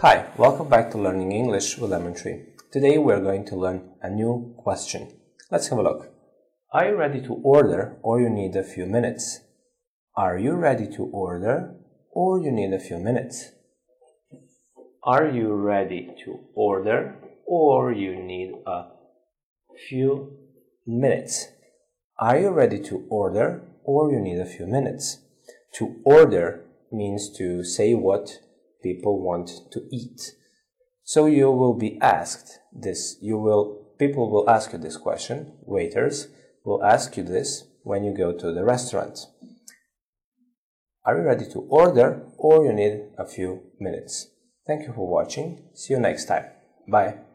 Hi, welcome back to Learning English with Lemon Tree. Today we're going to learn a new question. Let's have a look. Are you ready to order or you need a few minutes? Are you ready to order or you need a few minutes? Are you ready to order or you need a few minutes? Are you ready to order or you need a few minutes? To order means to say what people want to eat. So you will be asked this, you will, people will ask you this question, waiters will ask you this when you go to the restaurant. Are you ready to order or you need a few minutes? Thank you for watching. See you next time. Bye.